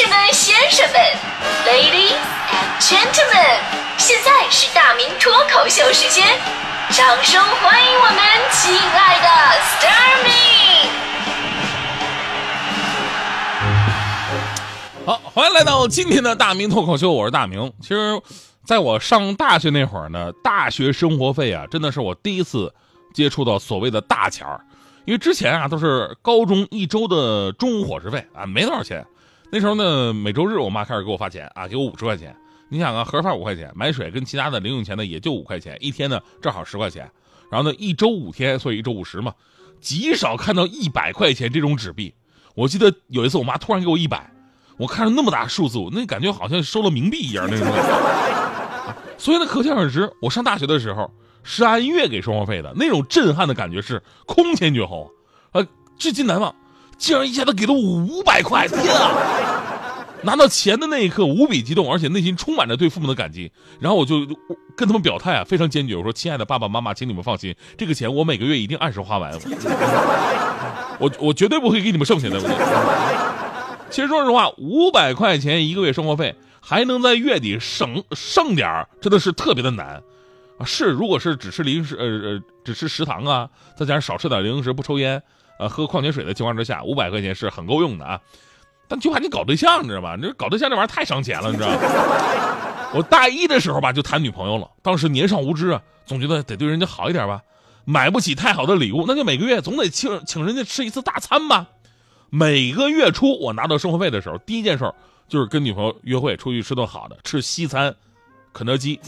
士们、先生们，Ladies and Gentlemen，现在是大明脱口秀时间，掌声欢迎我们亲爱的 s t a r m y 好，欢迎来到今天的大明脱口秀，我是大明。其实，在我上大学那会儿呢，大学生活费啊，真的是我第一次接触到所谓的大钱儿。因为之前啊，都是高中一周的中午伙食费啊，没多少钱。那时候呢，每周日我妈开始给我发钱啊，给我五十块钱。你想啊，盒饭五块钱，买水跟其他的零用钱呢，也就五块钱，一天呢正好十块钱。然后呢，一周五天，所以一周五十嘛，极少看到一百块钱这种纸币。我记得有一次，我妈突然给我一百，我看着那么大数字，那感觉好像收了冥币一样那种。所以呢，可想而知，我上大学的时候是按月给生活费的，那种震撼的感觉是空前绝后，呃，至今难忘。竟然一下子给了我五百块，天啊！拿到钱的那一刻无比激动，而且内心充满着对父母的感激。然后我就跟他们表态啊，非常坚决，我说：“亲爱的爸爸妈妈，请你们放心，这个钱我每个月一定按时花完，我我绝对不会给你们剩下的。”其实说实话，五百块钱一个月生活费，还能在月底省剩点儿，真的是特别的难啊！是，如果是只吃零食，呃呃，只吃食堂啊，再加上少吃点零食，不抽烟。呃，喝矿泉水的情况之下，五百块钱是很够用的啊，但就怕你搞对象，你知道吧？你搞对象这玩意儿太伤钱了，你知道吗？我大一的时候吧，就谈女朋友了，当时年少无知啊，总觉得得对人家好一点吧，买不起太好的礼物，那就每个月总得请请人家吃一次大餐吧。每个月初我拿到生活费的时候，第一件事就是跟女朋友约会，出去吃顿好的，吃西餐，肯德基，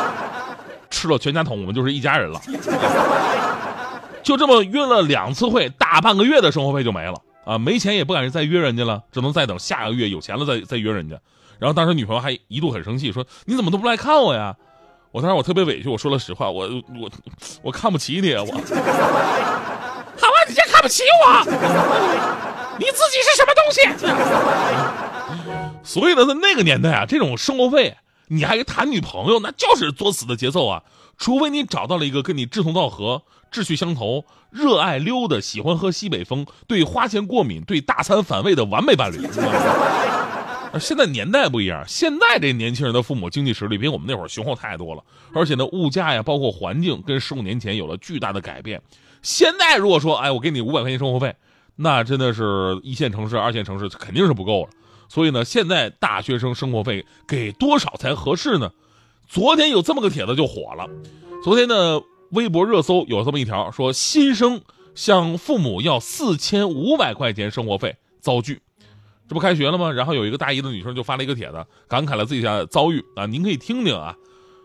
吃了全家桶，我们就是一家人了。就这么约了两次会，大半个月的生活费就没了啊！没钱也不敢再约人家了，只能再等下个月有钱了再再约人家。然后当时女朋友还一度很生气，说：“你怎么都不来看我呀？”我当时我特别委屈，我说了实话，我我我看不起你啊，我。好啊，你先看不起我，你自己是什么东西？所以呢，在那个年代啊，这种生活费你还谈女朋友，那就是作死的节奏啊！除非你找到了一个跟你志同道合。志趣相投、热爱溜达、喜欢喝西北风、对花钱过敏、对大餐反胃的完美伴侣。现在年代不一样，现在这年轻人的父母经济实力比我们那会儿雄厚太多了，而且呢，物价呀，包括环境，跟十五年前有了巨大的改变。现在如果说，哎，我给你五百块钱生活费，那真的是一线城市、二线城市肯定是不够了。所以呢，现在大学生生活费给多少才合适呢？昨天有这么个帖子就火了，昨天呢。微博热搜有这么一条，说新生向父母要四千五百块钱生活费遭拒，这不开学了吗？然后有一个大一的女生就发了一个帖子，感慨了自己的遭遇啊，您可以听听啊。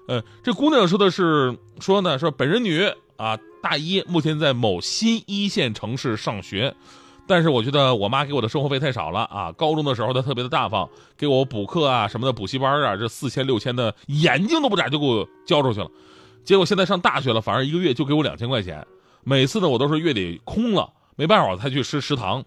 呃，这姑娘说的是说呢，说本人女啊，大一，目前在某新一线城市上学，但是我觉得我妈给我的生活费太少了啊。高中的时候她特别的大方，给我补课啊什么的补习班啊，这四千六千的眼睛都不眨就给我交出去了。结果现在上大学了，反而一个月就给我两千块钱，每次呢我都是月底空了，没办法才去吃食堂。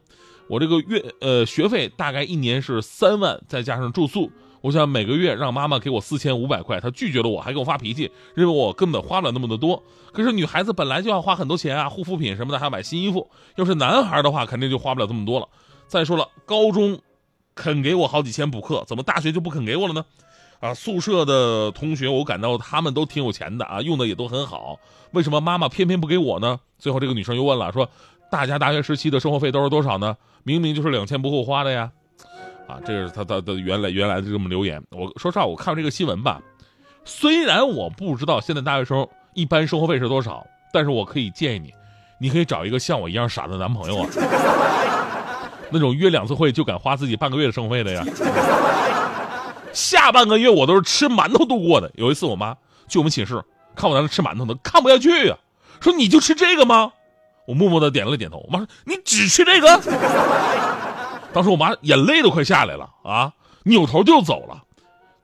我这个月呃学费大概一年是三万，再加上住宿，我想每个月让妈妈给我四千五百块，她拒绝了我，还给我发脾气，认为我根本花不了那么的多。可是女孩子本来就要花很多钱啊，护肤品什么的，还要买新衣服。要是男孩的话，肯定就花不了这么多了。再说了，高中肯给我好几千补课，怎么大学就不肯给我了呢？啊，宿舍的同学，我感到他们都挺有钱的啊，用的也都很好。为什么妈妈偏偏不给我呢？最后这个女生又问了，说大家大学时期的生活费都是多少呢？明明就是两千不够花的呀！啊，这是他他的原来原来的这么留言。我说实话，我看这个新闻吧，虽然我不知道现在大学生一般生活费是多少，但是我可以建议你，你可以找一个像我一样傻的男朋友啊，那种约两次会就敢花自己半个月的生活费的呀。下半个月我都是吃馒头度过的。有一次我妈去我们寝室看我在那吃馒头呢，看不下去呀，说你就吃这个吗？我默默的点了点头。我妈说你只吃这个？当时我妈眼泪都快下来了啊，扭头就走了。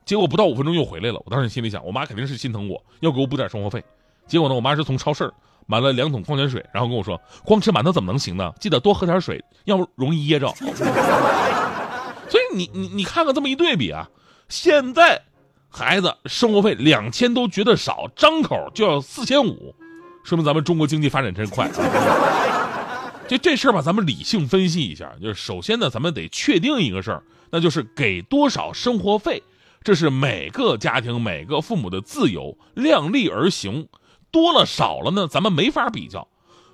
结果不到五分钟又回来了。我当时心里想，我妈肯定是心疼我，要给我补点生活费。结果呢，我妈是从超市买了两桶矿泉水，然后跟我说，光吃馒头怎么能行呢？记得多喝点水，要不容易噎着。所以你你你看看这么一对比啊。现在孩子生活费两千都觉得少，张口就要四千五，说明咱们中国经济发展真快。这这事儿吧，咱们理性分析一下，就是首先呢，咱们得确定一个事儿，那就是给多少生活费，这是每个家庭每个父母的自由，量力而行。多了少了呢，咱们没法比较。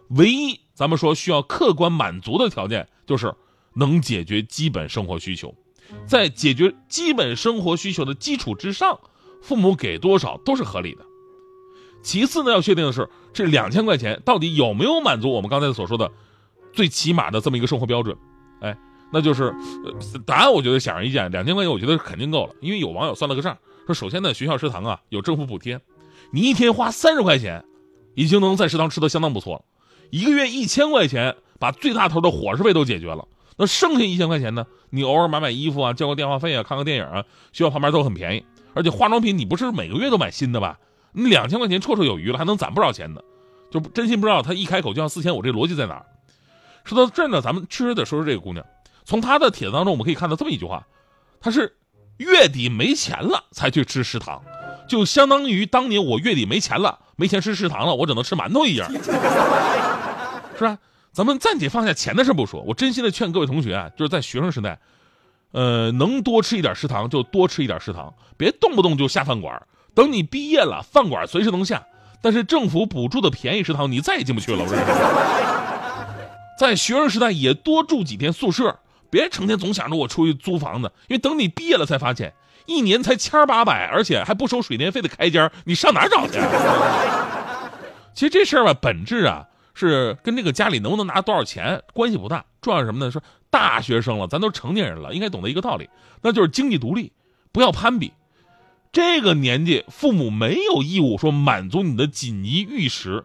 唯一咱们说需要客观满足的条件，就是能解决基本生活需求。在解决基本生活需求的基础之上，父母给多少都是合理的。其次呢，要确定的是，这两千块钱到底有没有满足我们刚才所说的最起码的这么一个生活标准？哎，那就是，答案我觉得显而易见，两千块钱我觉得肯定够了。因为有网友算了个账，说首先呢，学校食堂啊有政府补贴，你一天花三十块钱，已经能在食堂吃的相当不错了。一个月一千块钱，把最大头的伙食费都解决了。那剩下一千块钱呢？你偶尔买买衣服啊，交个电话费啊，看个电影啊，学校旁边都很便宜。而且化妆品你不是每个月都买新的吧？你两千块钱绰绰有余了，还能攒不少钱呢。就真心不知道他一开口就要四千五，这逻辑在哪？说到这儿呢，咱们确实得说说这个姑娘。从她的帖子当中，我们可以看到这么一句话：她是月底没钱了才去吃食堂，就相当于当年我月底没钱了，没钱吃食堂了，我只能吃馒头一样，是吧？咱们暂且放下钱的事不说，我真心的劝各位同学啊，就是在学生时代，呃，能多吃一点食堂就多吃一点食堂，别动不动就下饭馆。等你毕业了，饭馆随时能下，但是政府补助的便宜食堂你再也进不去了。我说在学生时代也多住几天宿舍，别成天总想着我出去租房子，因为等你毕业了才发现，一年才千八百，而且还不收水电费的开间，你上哪找去？其实这事儿吧，本质啊。是跟这个家里能不能拿多少钱关系不大，重要是什么呢？说大学生了，咱都成年人了，应该懂得一个道理，那就是经济独立，不要攀比。这个年纪，父母没有义务说满足你的锦衣玉食，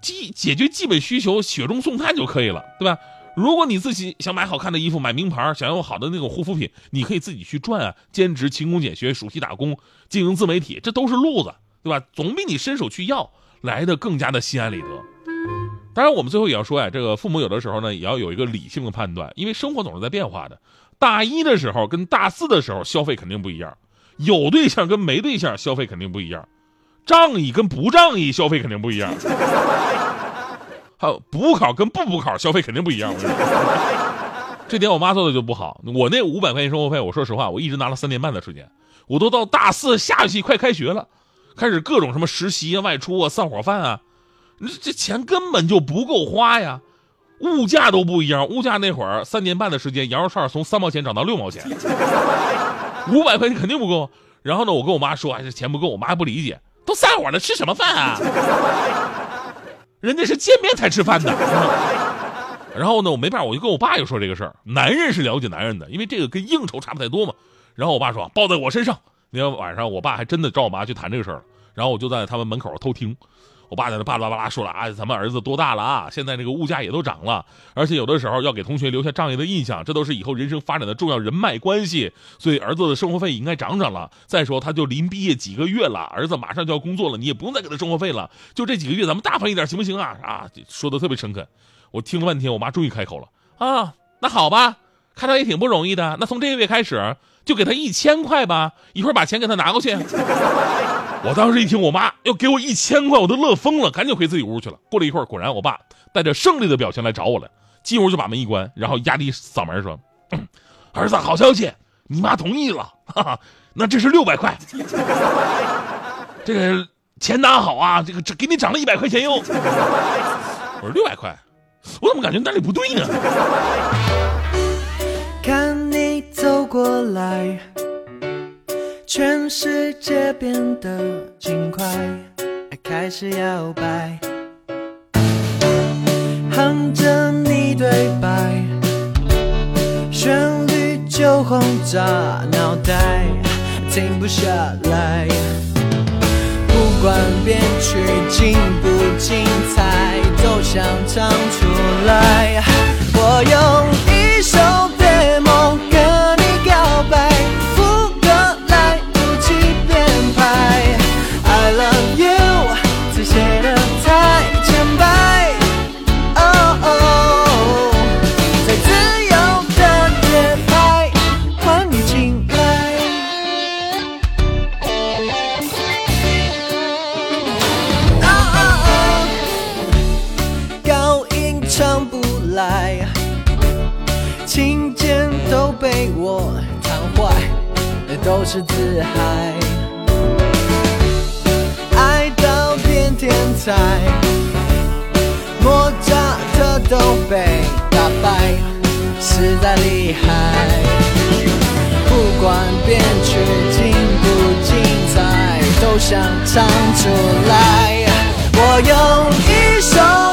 基解决基本需求，雪中送炭就可以了，对吧？如果你自己想买好看的衣服，买名牌，想要好的那种护肤品，你可以自己去赚啊，兼职、勤工俭学、暑期打工、经营自媒体，这都是路子，对吧？总比你伸手去要来的更加的心安理得。当然，我们最后也要说呀，这个父母有的时候呢，也要有一个理性的判断，因为生活总是在变化的。大一的时候跟大四的时候消费肯定不一样，有对象跟没对象消费肯定不一样，仗义跟不仗义消费肯定不一样，还有补考跟不补考消费肯定不一样。这点我妈做的就不好，我那五百块钱生活费，我说实话，我一直拿了三年半的时间，我都到大四下学期快开学了，开始各种什么实习啊、外出啊、散伙饭啊。这钱根本就不够花呀，物价都不一样。物价那会儿三年半的时间，羊肉串从三毛钱涨到六毛钱，五百块钱肯定不够。然后呢，我跟我妈说，哎，这钱不够。我妈还不理解，都散伙了，吃什么饭啊？人家是见面才吃饭的。然后呢，我没办法，我就跟我爸又说这个事儿。男人是了解男人的，因为这个跟应酬差不太多嘛。然后我爸说，包在我身上。那天晚上，我爸还真的找我妈去谈这个事儿了。然后我就在他们门口偷听。我爸在那巴拉巴拉说了啊，咱们儿子多大了啊？现在这个物价也都涨了，而且有的时候要给同学留下仗义的印象，这都是以后人生发展的重要人脉关系。所以儿子的生活费应该涨涨了。再说他就临毕业几个月了，儿子马上就要工作了，你也不用再给他生活费了。就这几个月，咱们大方一点行不行啊？啊，说的特别诚恳。我听了半天，我妈终于开口了啊，那好吧，看他也挺不容易的，那从这个月开始就给他一千块吧，一会儿把钱给他拿过去。我当时一听我妈要给我一千块，我都乐疯了，赶紧回自己屋去了。过了一会儿，果然我爸带着胜利的表情来找我了，进屋就把门一关，然后压低嗓门说：“儿子，好消息，你妈同意了，哈哈，那这是六百块，这个钱拿好啊，这个这给你涨了一百块钱哟。”我说六百块，我怎么感觉哪里不对呢？走过来。全世界变得轻快，开始摇摆，哼着你对白，旋律就轰炸脑袋，停不下来。不管编曲精不精彩，都想唱出来。我有来，琴键都被我弹坏，都是自嗨。爱到变天才，莫扎特都被打败，实在厉害。不管编曲精不精彩，都想唱出来。我用一首。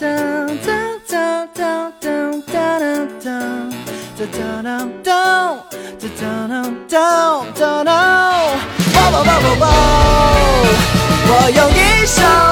噔噔噔噔噔噔噔噔噔噔噔噔噔噔噔噔。啵啵啵啵啵我用一首